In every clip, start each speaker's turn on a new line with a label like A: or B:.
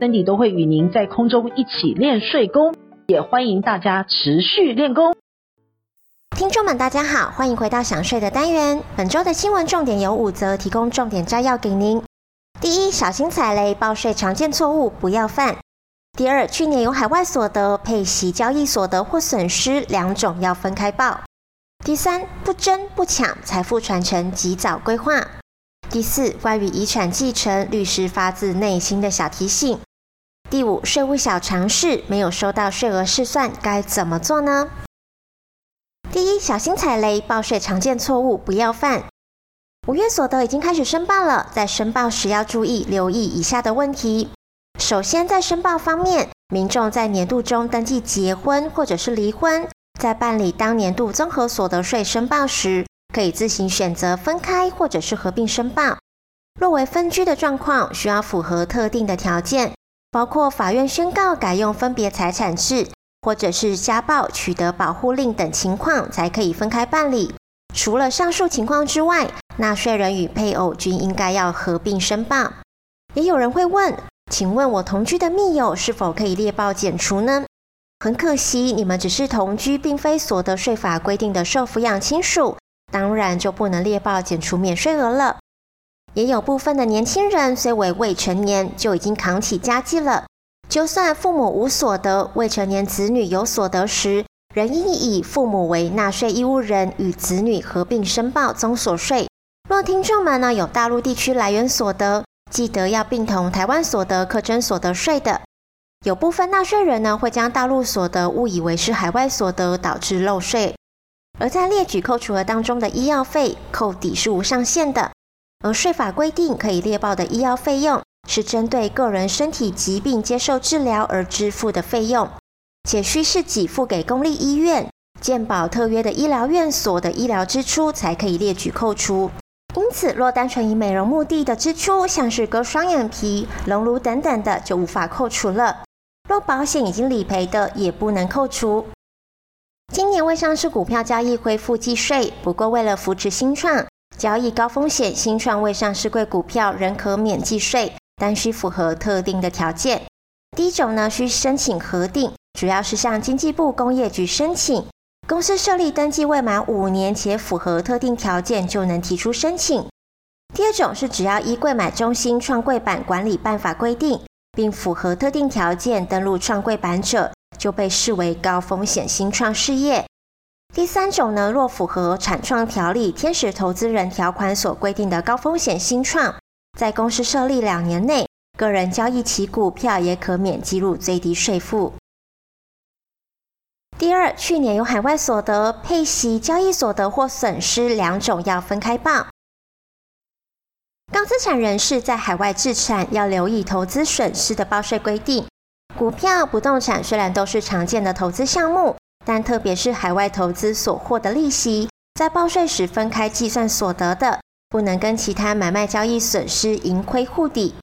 A: ，Cindy 都会与您在空中一起练睡功，也欢迎大家持续练功。
B: 听众们，大家好，欢迎回到想睡的单元。本周的新闻重点有五则，提供重点摘要给您。第一，小心踩雷，报税常见错误不要犯。第二，去年有海外所得、配息交易所得或损失两种要分开报。第三，不争不抢，财富传承及早规划。第四，关于遗产继承，律师发自内心的小提醒。第五，税务小常识，没有收到税额试算该怎么做呢？第一，小心踩雷，报税常见错误不要犯。五月所得已经开始申报了，在申报时要注意留意以下的问题。首先，在申报方面，民众在年度中登记结婚或者是离婚，在办理当年度综合所得税申报时，可以自行选择分开或者是合并申报。若为分居的状况，需要符合特定的条件，包括法院宣告改用分别财产制。或者是家暴、取得保护令等情况，才可以分开办理。除了上述情况之外，纳税人与配偶均应该要合并申报。也有人会问，请问我同居的密友是否可以列报减除呢？很可惜，你们只是同居，并非所得税法规定的受抚养亲属，当然就不能列报减除免税额了。也有部分的年轻人虽为未成年，就已经扛起家计了。就算父母无所得，未成年子女有所得时，仍应以父母为纳税义务人，与子女合并申报综所税。若听众们呢有大陆地区来源所得，记得要并同台湾所得课征所得税的。有部分纳税人呢会将大陆所得误以为是海外所得，导致漏税。而在列举扣除额当中的医药费扣抵是无上限的，而税法规定可以列报的医药费用。是针对个人身体疾病接受治疗而支付的费用，且需是给付给公立医院、健保特约的医疗院所的医疗支出才可以列举扣除。因此，若单纯以美容目的的支出，像是割双眼皮、隆乳等等的，就无法扣除了。若保险已经理赔的，也不能扣除。今年未上市股票交易恢复计税，不过为了扶持新创，交易高风险新创未上市柜股票仍可免计税。但需符合特定的条件。第一种呢，需申请核定，主要是向经济部工业局申请。公司设立登记未满五年且符合特定条件，就能提出申请。第二种是只要依柜买中心创柜板管理办法规定，并符合特定条件登录创柜板者，就被视为高风险新创事业。第三种呢，若符合产创条例天使投资人条款所规定的高风险新创。在公司设立两年内，个人交易其股票也可免计入最低税负。第二，去年有海外所得、配息、交易所得或损失两种要分开报。高资产人士在海外置产要留意投资损失的报税规定。股票、不动产虽然都是常见的投资项目，但特别是海外投资所获的利息，在报税时分开计算所得的。不能跟其他买卖交易损失盈亏互抵，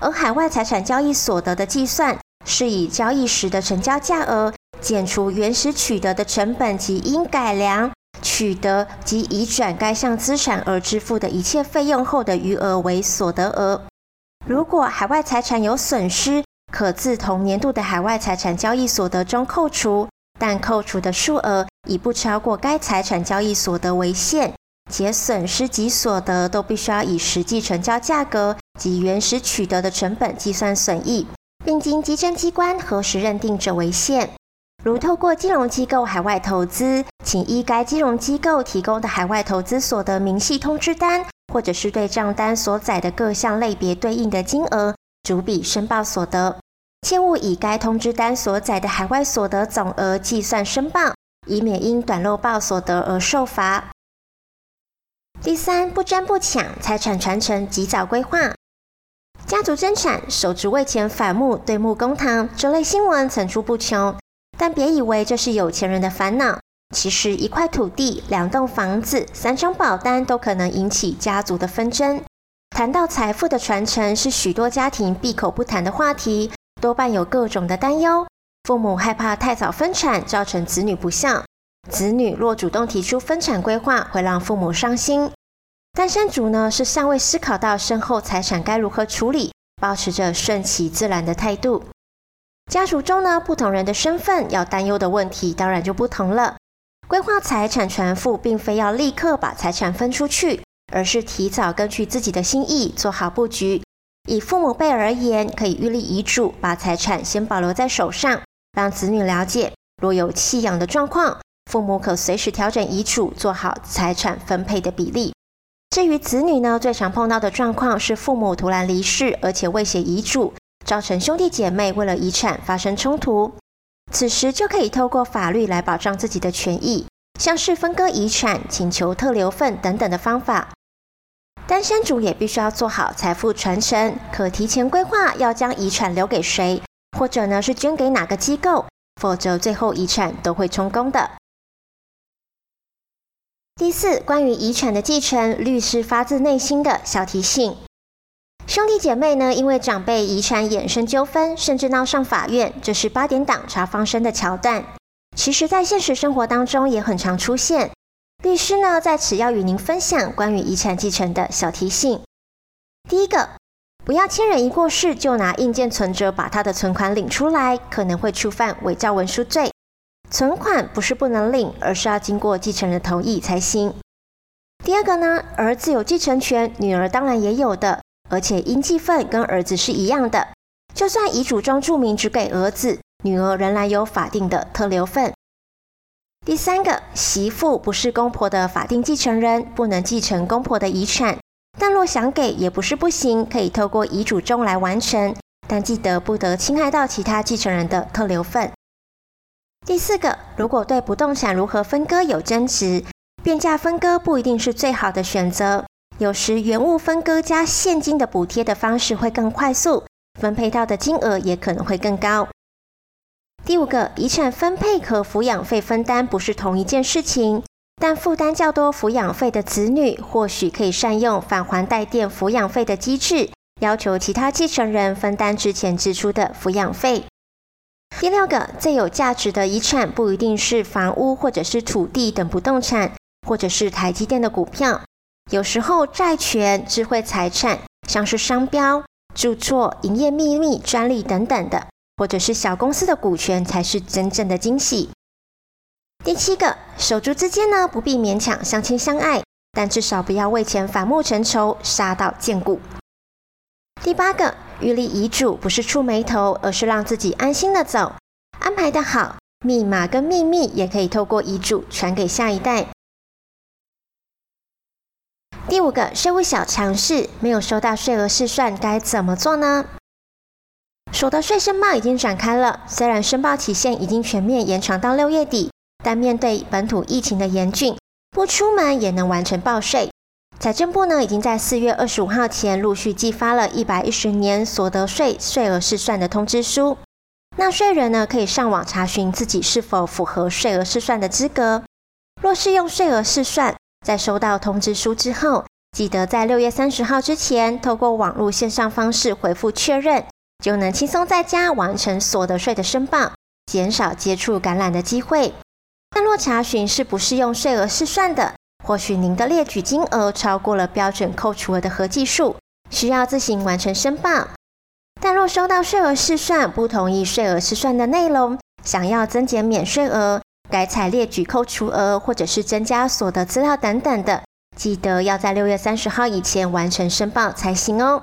B: 而海外财产交易所得的计算，是以交易时的成交价额减除原始取得的成本及因改良、取得及移转该项资产而支付的一切费用后的余额为所得额。如果海外财产有损失，可自同年度的海外财产交易所得中扣除，但扣除的数额以不超过该财产交易所得为限。且损失及所得都必须要以实际成交价格及原始取得的成本计算损益，并经稽征机关核实认定者为限。如透过金融机构海外投资，请依该金融机构提供的海外投资所得明细通知单，或者是对账单所载的各项类别对应的金额，逐笔申报所得。切勿以该通知单所载的海外所得总额计算申报，以免因短漏报所得而受罚。第三，不争不抢，财产传承及早规划。家族争产、手足为钱反目、对簿公堂这类新闻层出不穷，但别以为这是有钱人的烦恼。其实，一块土地、两栋房子、三张保单都可能引起家族的纷争。谈到财富的传承，是许多家庭闭口不谈的话题，多半有各种的担忧。父母害怕太早分产造成子女不孝，子女若主动提出分产规划，会让父母伤心。单身族呢，是尚未思考到身后财产该如何处理，保持着顺其自然的态度。家族中呢，不同人的身份要担忧的问题当然就不同了。规划财产传付，并非要立刻把财产分出去，而是提早根据自己的心意做好布局。以父母辈而言，可以预立遗嘱，把财产先保留在手上，让子女了解，若有弃养的状况，父母可随时调整遗嘱，做好财产分配的比例。至于子女呢，最常碰到的状况是父母突然离世，而且未写遗嘱，造成兄弟姐妹为了遗产发生冲突。此时就可以透过法律来保障自己的权益，像是分割遗产、请求特留份等等的方法。单身主也必须要做好财富传承，可提前规划要将遗产留给谁，或者呢是捐给哪个机构，否则最后遗产都会充公的。第四，关于遗产的继承，律师发自内心的小提醒。兄弟姐妹呢，因为长辈遗产衍生纠纷，甚至闹上法院，这是八点档查方生的桥段。其实，在现实生活当中也很常出现。律师呢，在此要与您分享关于遗产继承的小提醒。第一个，不要亲人一过世就拿印鉴存折把他的存款领出来，可能会触犯伪造文书罪。存款不是不能领，而是要经过继承人同意才行。第二个呢，儿子有继承权，女儿当然也有的。而且应继份跟儿子是一样的，就算遗嘱中注明只给儿子，女儿仍然有法定的特留份。第三个，媳妇不是公婆的法定继承人，不能继承公婆的遗产，但若想给也不是不行，可以透过遗嘱中来完成，但记得不得侵害到其他继承人的特留份。第四个，如果对不动产如何分割有争执，变价分割不一定是最好的选择。有时原物分割加现金的补贴的方式会更快速，分配到的金额也可能会更高。第五个，遗产分配和抚养费分担不是同一件事情，但负担较多抚养费的子女或许可以善用返还代垫抚养费的机制，要求其他继承人分担之前支出的抚养费。第六个，最有价值的遗产不一定是房屋或者是土地等不动产，或者是台积电的股票。有时候，债权、智慧财产，像是商标、著作、营业秘密、专利等等的，或者是小公司的股权，才是真正的惊喜。第七个，手足之间呢，不必勉强相亲相爱，但至少不要为钱反目成仇，杀到见骨。第八个，预立遗嘱不是触霉头，而是让自己安心的走，安排得好，密码跟秘密也可以透过遗嘱传给下一代。第五个税务小常识，没有收到税额试算该怎么做呢？所得税申报已经展开了，虽然申报期限已经全面延长到六月底，但面对本土疫情的严峻，不出门也能完成报税。财政部呢，已经在四月二十五号前陆续寄发了一百一十年所得税税额试算的通知书，纳税人呢可以上网查询自己是否符合税额试算的资格。若是用税额试算，在收到通知书之后，记得在六月三十号之前，透过网络线上方式回复确认，就能轻松在家完成所得税的申报，减少接触感染的机会。但若查询是不适用税额试算的，或许您的列举金额超过了标准扣除额的合计数，需要自行完成申报。但若收到税额试算，不同意税额试算的内容，想要增减免税额，改采列举扣除额，或者是增加所得资料等等的，记得要在六月三十号以前完成申报才行哦。